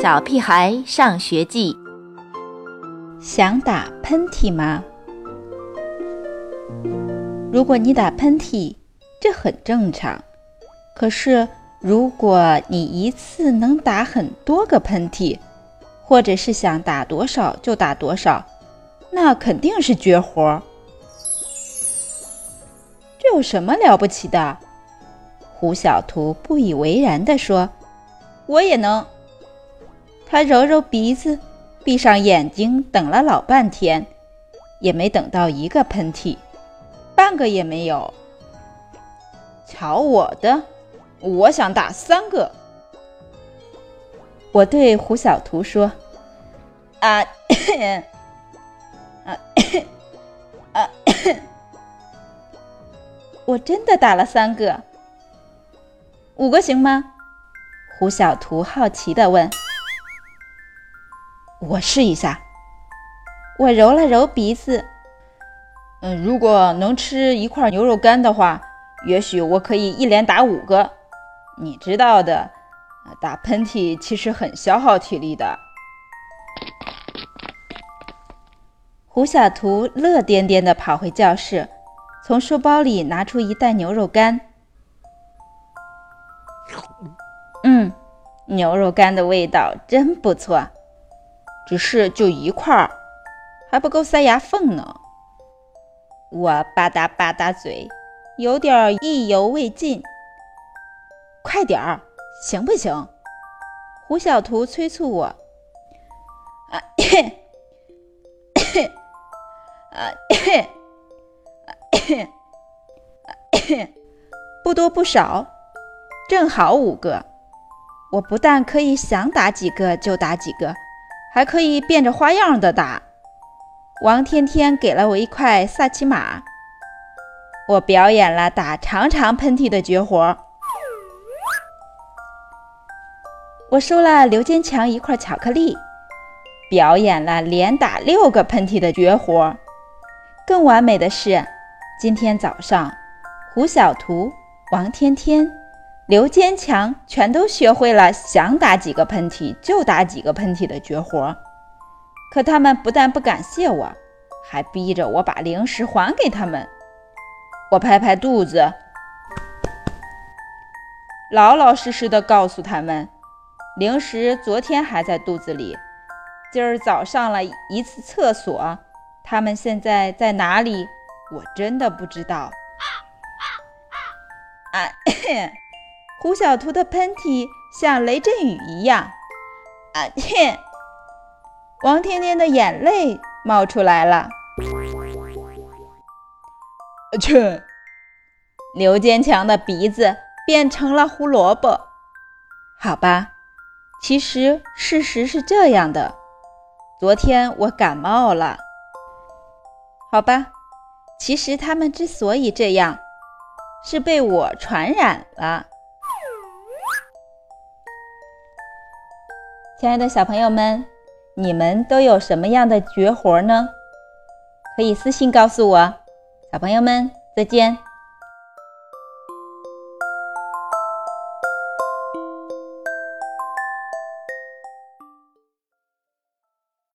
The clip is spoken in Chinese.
小屁孩上学记》。想打喷嚏吗？如果你打喷嚏，这很正常。可是，如果你一次能打很多个喷嚏，或者是想打多少就打多少，那肯定是绝活。这有什么了不起的？胡小图不以为然地说：“我也能。”他揉揉鼻子，闭上眼睛，等了老半天，也没等到一个喷嚏，半个也没有。瞧我的！我想打三个。我对胡小图说：“啊，啊，啊，我真的打了三个，五个行吗？”胡小图好奇地问。“我试一下。”我揉了揉鼻子，“嗯，如果能吃一块牛肉干的话，也许我可以一连打五个。”你知道的，打喷嚏其实很消耗体力的。胡小图乐颠颠地跑回教室，从书包里拿出一袋牛肉干。嗯，牛肉干的味道真不错，只是就一块儿，还不够塞牙缝呢。我吧嗒吧嗒嘴，有点意犹未尽。快点儿，行不行？胡小图催促我。啊咳，啊咳，啊咳，啊咳，不多不少，正好五个。我不但可以想打几个就打几个，还可以变着花样的打。王天天给了我一块萨琪玛，我表演了打长长喷嚏的绝活。我收了刘坚强一块巧克力，表演了连打六个喷嚏的绝活。更完美的是，今天早上，胡小图、王天天、刘坚强全都学会了想打几个喷嚏就打几个喷嚏的绝活。可他们不但不感谢我，还逼着我把零食还给他们。我拍拍肚子，老老实实的告诉他们。零食昨天还在肚子里，今儿早上了一次厕所，他们现在在哪里？我真的不知道。啊！胡小图的喷嚏像雷阵雨一样。啊！天！王天天的眼泪冒出来了。去！刘坚强的鼻子变成了胡萝卜。好吧。其实事实是这样的，昨天我感冒了。好吧，其实他们之所以这样，是被我传染了。亲爱的小朋友们，你们都有什么样的绝活呢？可以私信告诉我。小朋友们，再见。